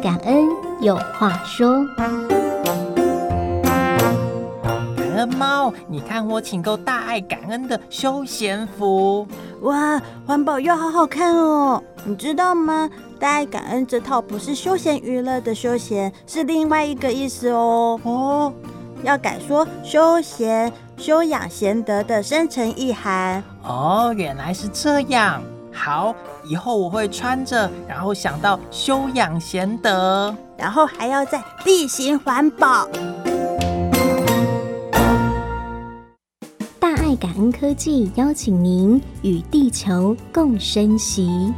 感恩有话说。感恩猫，你看我请购大爱感恩的休闲服。哇，环保又好好看哦！你知道吗？大爱感恩这套不是休闲娱乐的休闲，是另外一个意思哦。哦，要改说休闲、修养贤德的深层意涵。哦，原来是这样。好，以后我会穿着，然后想到修养贤德，然后还要再例行环保。大爱感恩科技邀请您与地球共生息。